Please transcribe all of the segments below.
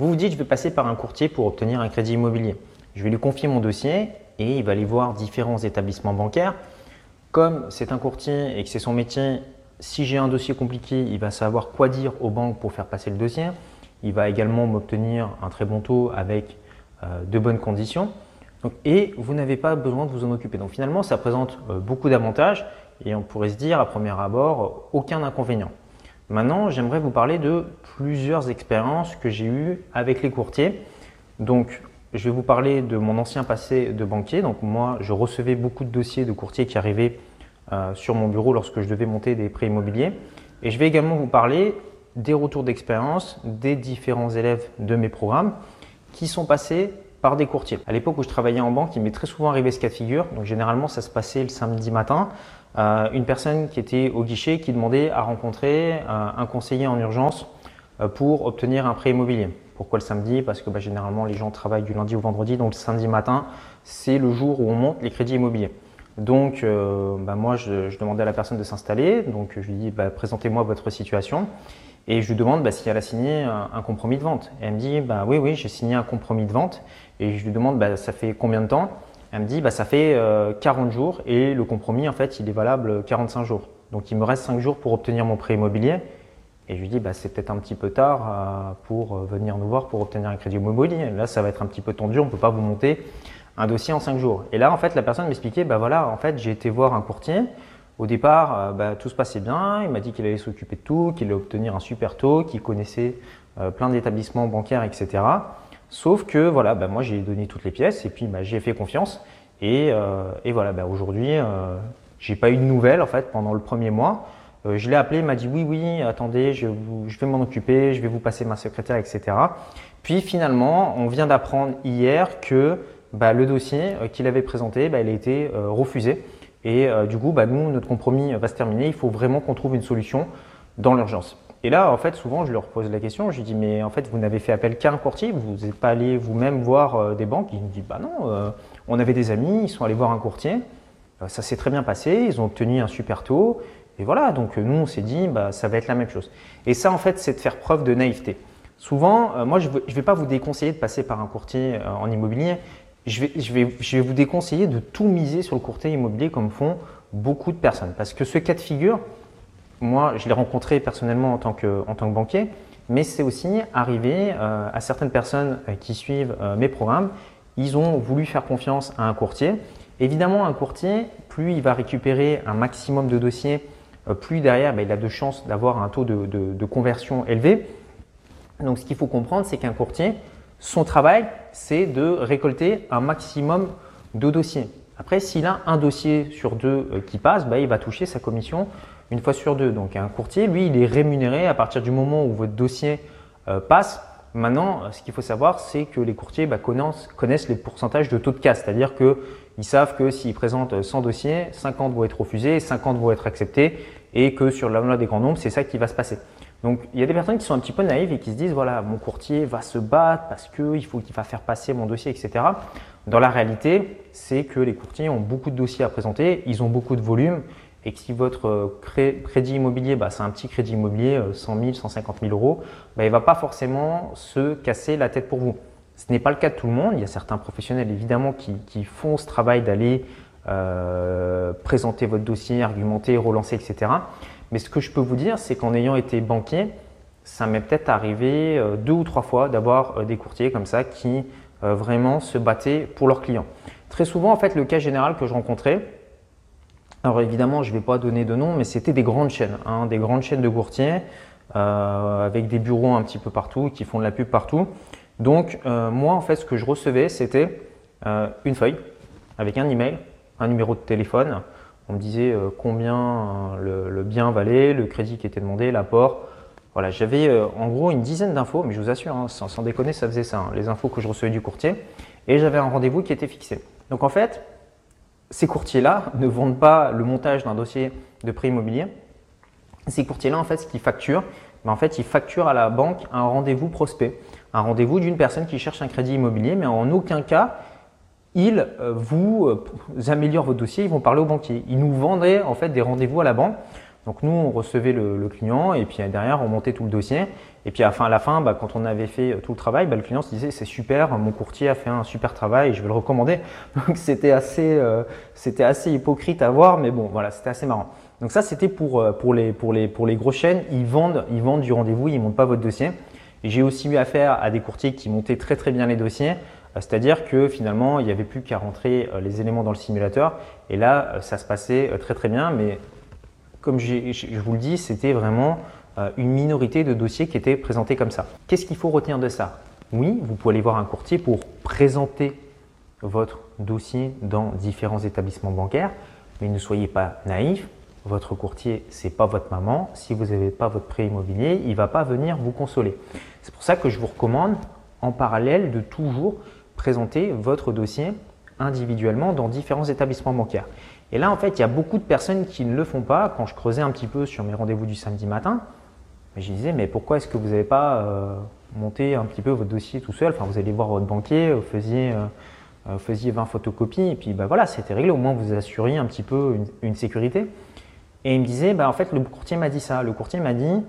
Vous vous dites, je vais passer par un courtier pour obtenir un crédit immobilier. Je vais lui confier mon dossier et il va aller voir différents établissements bancaires. Comme c'est un courtier et que c'est son métier, si j'ai un dossier compliqué, il va savoir quoi dire aux banques pour faire passer le dossier. Il va également m'obtenir un très bon taux avec euh, de bonnes conditions. et vous n'avez pas besoin de vous en occuper. Donc finalement, ça présente euh, beaucoup d'avantages et on pourrait se dire à premier abord aucun inconvénient. Maintenant, j'aimerais vous parler de plusieurs expériences que j'ai eues avec les courtiers. Donc, je vais vous parler de mon ancien passé de banquier. Donc, moi, je recevais beaucoup de dossiers de courtiers qui arrivaient euh, sur mon bureau lorsque je devais monter des prêts immobiliers. Et je vais également vous parler des retours d'expérience des différents élèves de mes programmes qui sont passés par des courtiers. À l'époque où je travaillais en banque, il m'est très souvent arrivé ce cas de figure. Donc généralement, ça se passait le samedi matin. Euh, une personne qui était au guichet qui demandait à rencontrer euh, un conseiller en urgence euh, pour obtenir un prêt immobilier. Pourquoi le samedi? Parce que bah, généralement les gens travaillent du lundi au vendredi, donc le samedi matin, c'est le jour où on monte les crédits immobiliers. Donc bah, moi, je, demandais à la personne de s'installer, donc je lui dis bah, présentez-moi votre situation. Et je lui demande bah, si elle a signé un, compromis de vente. Et elle me dit bah, oui, oui, j'ai signé un compromis de vente. Et je lui demande bah, ça fait combien de temps? Elle me dit bah, ça fait 40 euh, jours et le compromis en fait il est valable 45 jours. Donc il me reste 5 jours pour obtenir mon prêt immobilier. Et je lui dis bah, c'est peut-être un petit peu tard euh, pour euh, venir nous voir pour obtenir un crédit immobilier. Là ça va être un petit peu tendu, on ne peut pas vous monter un dossier en 5 jours. Et là en fait la personne m'expliquait bah voilà en fait j'ai été voir un courtier. Au départ, euh, bah, tout se passait bien. Il m'a dit qu'il allait s'occuper de tout, qu'il allait obtenir un super taux, qu'il connaissait euh, plein d'établissements bancaires, etc. Sauf que voilà, bah, moi j'ai donné toutes les pièces et puis bah, j'ai fait confiance. Et, euh, voilà, aujourd'hui, j'ai pas eu de nouvelles en fait pendant le premier mois. je l'ai appelé, il m'a dit oui, oui, attendez, je, je vais m'en occuper, je vais vous passer ma secrétaire, etc. Puis finalement, on vient d'apprendre hier que le dossier qu'il avait présenté, il a été refusé. Et euh, du coup, bah, nous, notre compromis va se terminer. Il faut vraiment qu'on trouve une solution dans l'urgence. Et là, en fait, souvent, je leur pose la question. Je lui dis, mais en fait, vous n'avez fait appel qu'à un courtier. Vous n'êtes pas allé vous-même voir euh, des banques. Ils me disent, bah non, euh, on avait des amis, ils sont allés voir un courtier. ça s'est très bien passé. Ils ont obtenu un super taux. Et voilà, donc nous, on s'est dit, bah, ça va être la même chose. Et ça, en fait, c'est de faire preuve de naïveté. Souvent, moi, je ne vais pas vous déconseiller de passer par un courtier en immobilier, je vais, je, vais, je vais vous déconseiller de tout miser sur le courtier immobilier comme font beaucoup de personnes. Parce que ce cas de figure, moi, je l'ai rencontré personnellement en tant que, en tant que banquier, mais c'est aussi arrivé euh, à certaines personnes euh, qui suivent euh, mes programmes. Ils ont voulu faire confiance à un courtier. Évidemment, un courtier, plus il va récupérer un maximum de dossiers, plus derrière, ben, il a de chances d'avoir un taux de conversion élevé. Donc, ce qu'il faut comprendre, c'est qu'un courtier, son travail, c'est de récolter un maximum de dossiers. Après, s'il a un dossier sur deux euh, qui passe, bah, il va toucher sa commission une fois sur deux. Donc un courtier, lui, il est rémunéré à partir du moment où votre dossier euh, passe. Maintenant, ce qu'il faut savoir, c'est que les courtiers bah, connaissent, les pourcentages de taux de casse, c'est-à-dire qu'ils savent que s'ils présentent 100 dossiers, 50 vont être refusés, 50 vont être acceptés, et que sur la des grands nombres, c'est ça qui va se passer. Donc il y a des personnes qui sont un petit peu naïves et qui se disent voilà, mon courtier va se battre parce qu'il faut qu'il va faire passer mon dossier, etc. Dans la réalité, c'est que les courtiers ont beaucoup de dossiers à présenter, ils ont beaucoup de volume et que si votre euh, crédit immobilier, bah, c'est un petit crédit immobilier, 100 000, 150 000 euros, bah, il ne va pas forcément se casser la tête pour vous. Ce n'est pas le cas de tout le monde. Il y a certains professionnels évidemment qui, font ce travail d'aller euh, présenter votre dossier, argumenter, relancer, etc. Mais ce que je peux vous dire, c'est qu'en ayant été banquier, ça m'est peut-être arrivé euh, deux ou trois fois d'avoir euh, des courtiers comme ça qui euh, vraiment se battaient pour leurs clients. Très souvent, en fait, le cas général que je rencontrais, alors évidemment, je ne vais pas donner de nom, mais c'était des grandes chaînes, hein, des grandes chaînes de courtiers avec des bureaux un petit peu partout, qui font de la pub partout. Donc, moi, en fait, ce que je recevais, c'était une feuille avec un email, un numéro de téléphone, on me disait euh, combien euh, le, bien valait, le crédit qui était demandé, l'apport. Voilà, j'avais euh, en gros une dizaine d'infos, mais je vous assure, hein, sans, déconner, ça faisait ça, hein, les infos que je recevais du courtier. Et j'avais un rendez-vous qui était fixé. Donc en fait, ces courtiers-là ne vendent pas le montage d'un dossier de prêt immobilier. Ces courtiers-là, en fait, ce qu'ils facturent, ben, en fait, ils facturent à la banque un rendez-vous prospect, un rendez-vous d'une personne qui cherche un crédit immobilier, mais en aucun cas, ils euh, vous euh, améliorent votre dossier, ils vont parler au banquier. Ils nous vendraient en fait des rendez-vous à la banque Donc nous, on recevait le, client et puis derrière, on montait tout le dossier. Et puis à la fin, à la fin bah, quand on avait fait tout le travail, bah, le client se disait c'est super, mon courtier a fait un super travail je vais le recommander. Donc c'était assez, euh, c'était assez hypocrite à voir, mais bon, voilà, c'était assez marrant. Donc ça, c'était pour, euh, pour, les, pour, les, pour les grosses chaînes. Ils vendent, ils vendent du rendez-vous, ils ne montent pas votre dossier. J'ai aussi eu affaire à des courtiers qui montaient très très bien les dossiers. Euh, c'est-à-dire que finalement, il n'y avait plus qu'à rentrer les éléments dans le simulateur. Et là, ça se passait très très bien. Mais comme je vous le dis, c'était vraiment une minorité de dossiers qui étaient présentés comme ça. Qu'est-ce qu'il faut retenir de ça? Oui, vous pouvez aller voir un courtier pour présenter votre dossier dans différents établissements bancaires, mais ne soyez pas naïf. Votre courtier, c'est pas votre maman. Si vous n'avez pas votre prêt immobilier, il va pas venir vous consoler. C'est pour ça que je vous recommande en parallèle de toujours présenter votre dossier individuellement dans différents établissements bancaires. Et là, en fait, il y a beaucoup de personnes qui ne le font pas. Quand je creusais un petit peu sur mes rendez-vous du samedi matin, je disais, mais pourquoi est-ce que vous n'avez pas euh, monté un petit peu votre dossier tout seul? Enfin, vous allez voir votre banquier, vous faisiez, euh, vous faisiez 20 photocopies, et puis bah, voilà, c'était réglé. Au moins, vous assuriez un petit peu une sécurité. Et il me disait, bah, en fait, le courtier m'a dit ça. Le courtier m'a dit,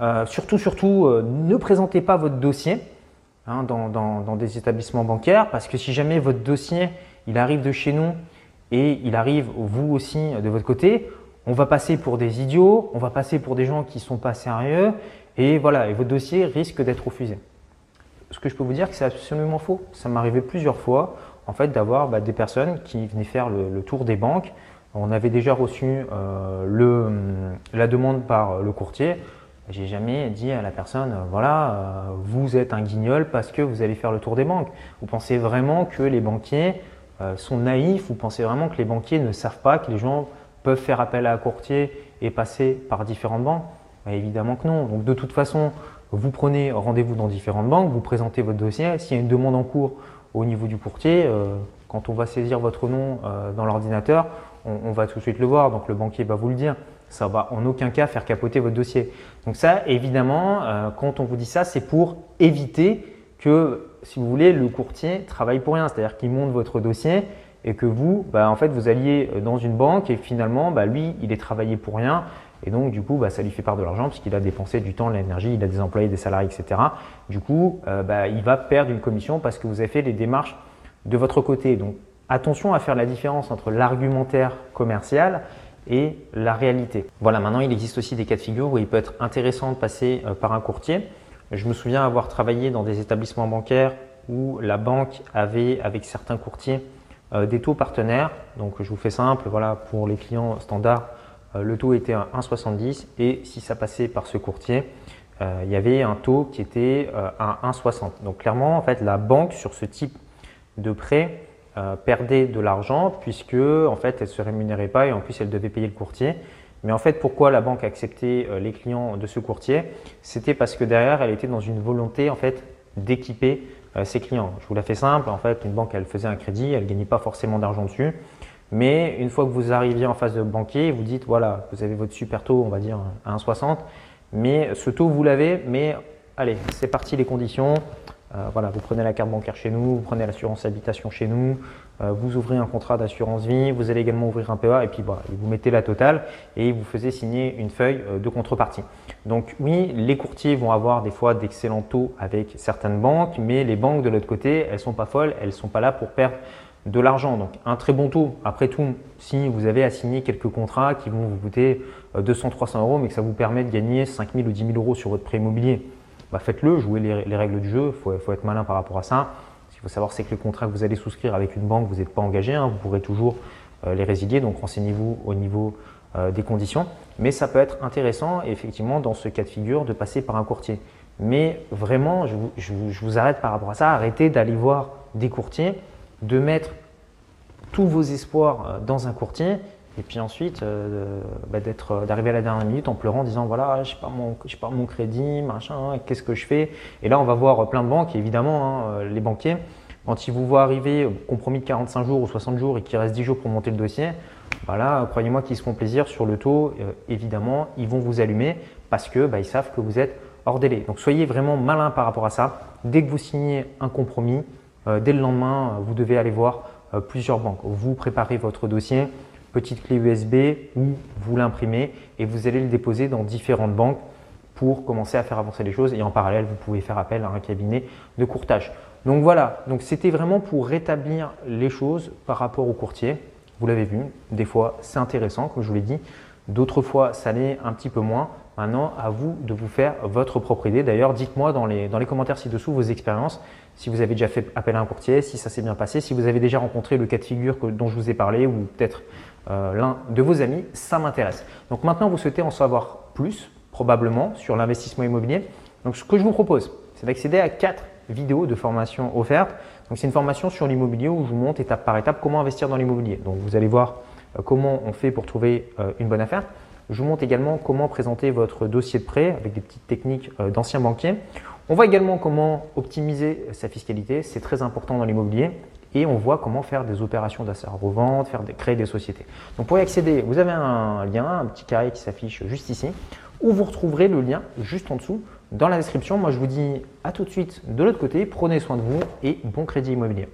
euh, surtout, surtout, euh, ne présentez pas votre dossier hein, dans, des établissements bancaires, parce que si jamais votre dossier, il arrive de chez nous et il arrive vous aussi de votre côté, on va passer pour des idiots, on va passer pour des gens qui ne sont pas sérieux, et voilà, et votre dossier risque d'être refusé. Ce que je peux vous dire, c'est absolument faux. Ça m'arrivait plusieurs fois, en fait, d'avoir bah, des personnes qui venaient faire le tour des banques on avait déjà reçu euh, la demande par le courtier. J'ai jamais dit à la personne, euh, voilà, euh, vous êtes un guignol parce que vous allez faire le tour des banques. Vous pensez vraiment que les banquiers sont naïfs? Vous pensez vraiment que les banquiers ne savent pas que les gens peuvent faire appel à un courtier et passer par différentes banques? Bah, Évidemment que non. Donc de toute façon, vous prenez rendez-vous dans différentes banques, vous présentez votre dossier. S'il y a une demande en cours au niveau du courtier, quand on va saisir votre nom dans l'ordinateur, on, va tout de suite le voir, donc le banquier va vous le dire. Ça va en aucun cas faire capoter votre dossier. Donc ça, évidemment, euh, quand on vous dit ça, c'est pour éviter que, si vous voulez, le courtier travaille pour rien. C'est-à-dire qu'il monte votre dossier et que vous, bah, en fait, vous alliez dans une banque et finalement, bah, lui, il est travaillé pour rien. Et donc, du coup, bah, ça lui fait part de l'argent puisqu'il a dépensé du temps, de l'énergie, il a des employés, des salariés, etc. Du coup, euh, il va perdre une commission parce que vous avez fait les démarches de votre côté. Donc, Attention à faire la différence entre l'argumentaire commercial et la réalité. Voilà, maintenant il existe aussi des cas de figure où il peut être intéressant de passer euh, par un courtier. Je me souviens avoir travaillé dans des établissements bancaires où la banque avait avec certains courtiers euh, des taux partenaires. Donc je vous fais simple, voilà, pour les clients standards, euh, le taux était à 1,70 et si ça passait par ce courtier, il y avait un taux qui était à 1,60. Donc clairement, en fait, la banque sur ce type de prêt euh, perdait de l'argent puisque en fait elle se rémunérait pas et en plus elle devait payer le courtier. Mais en fait, pourquoi la banque acceptait euh, les clients de ce courtier? C'était parce que derrière, elle était dans une volonté en fait d'équiper euh, ses clients. Je vous la fais simple. En fait, une banque, elle faisait un crédit, elle gagnait pas forcément d'argent dessus. Mais une fois que vous arriviez en face de banquier, vous dites voilà, vous avez votre super taux, on va dire à 1,60, mais ce taux vous l'avez, mais allez, c'est parti les conditions. Euh, voilà, vous prenez la carte bancaire chez nous, vous prenez l'assurance habitation chez nous, euh, vous ouvrez un contrat d'assurance vie, vous allez également ouvrir un PA et puis voilà, vous mettez la totale et vous faisiez signer une feuille euh, de contrepartie. Donc oui, les courtiers vont avoir des fois d'excellents taux avec certaines banques, mais les banques de l'autre côté, elles sont pas folles, elles sont pas là pour perdre de l'argent. Donc un très bon taux. Après tout, si vous avez à signer quelques contrats qui vont vous coûter 200-300 euros, mais que ça vous permet de gagner 5 000 ou 10 000 euros sur votre prêt immobilier, bah, faites-le, jouez les, règles du jeu, il faut, être malin par rapport à ça. Ce qu'il faut savoir, c'est que le contrat que vous allez souscrire avec une banque, vous n'êtes pas engagé, hein. vous pourrez toujours euh, les résilier, donc renseignez-vous au niveau euh, des conditions. Mais ça peut être intéressant, effectivement, dans ce cas de figure, de passer par un courtier. Mais vraiment, je vous arrête par rapport à ça, arrêtez d'aller voir des courtiers, de mettre tous vos espoirs euh, dans un courtier et puis ensuite, euh, bah, d'être, euh, d'arriver à la dernière minute en pleurant, en disant voilà, je pas mon, pas mon crédit, machin, qu'est-ce que je fais? Et là, on va voir plein de banques, évidemment, hein, euh, les banquiers, quand ils vous voient arriver compromis de 45 jours ou 60 jours et qu'il reste 10 jours pour monter le dossier, bah croyez-moi qu'ils se font plaisir sur le taux. évidemment, ils vont vous allumer parce que bah, ils savent que vous êtes hors délai. Donc soyez vraiment malin par rapport à ça. Dès que vous signez un compromis, dès le lendemain, vous devez aller voir plusieurs banques. Vous préparez votre dossier petite clé USB où vous l'imprimez et vous allez le déposer dans différentes banques pour commencer à faire avancer les choses. Et en parallèle, vous pouvez faire appel à un cabinet de courtage. Donc voilà, c'était vraiment pour rétablir les choses par rapport au courtier. Vous l'avez vu, des fois c'est intéressant, comme je vous l'ai dit. D'autres fois, ça l'est un petit peu moins. Maintenant, à vous de vous faire votre propre idée. D'ailleurs, dites-moi dans les, dans les commentaires ci-dessous vos expériences, si vous avez déjà fait appel à un courtier, si ça s'est bien passé, si vous avez déjà rencontré le cas de figure dont je vous ai parlé ou peut-être euh, l'un de vos amis, ça m'intéresse. Donc maintenant, vous souhaitez en savoir plus, probablement, sur l'investissement immobilier. Donc ce que je vous propose, c'est d'accéder à quatre vidéos de formation offertes. Donc c'est une formation sur l'immobilier où je vous montre étape par étape comment investir dans l'immobilier. Donc vous allez voir euh, comment on fait pour trouver euh, une bonne affaire. Je vous montre également comment présenter votre dossier de prêt avec des petites techniques euh, d'anciens banquiers. On voit également comment optimiser sa fiscalité, c'est très important dans l'immobilier. Et on voit comment faire des opérations d'achat-revente, faire créer des sociétés. Donc pour y accéder, vous avez un lien, un petit carré qui s'affiche juste ici, où vous retrouverez le lien juste en dessous dans la description. Moi je vous dis à tout de suite de l'autre côté, prenez soin de vous et bon crédit immobilier.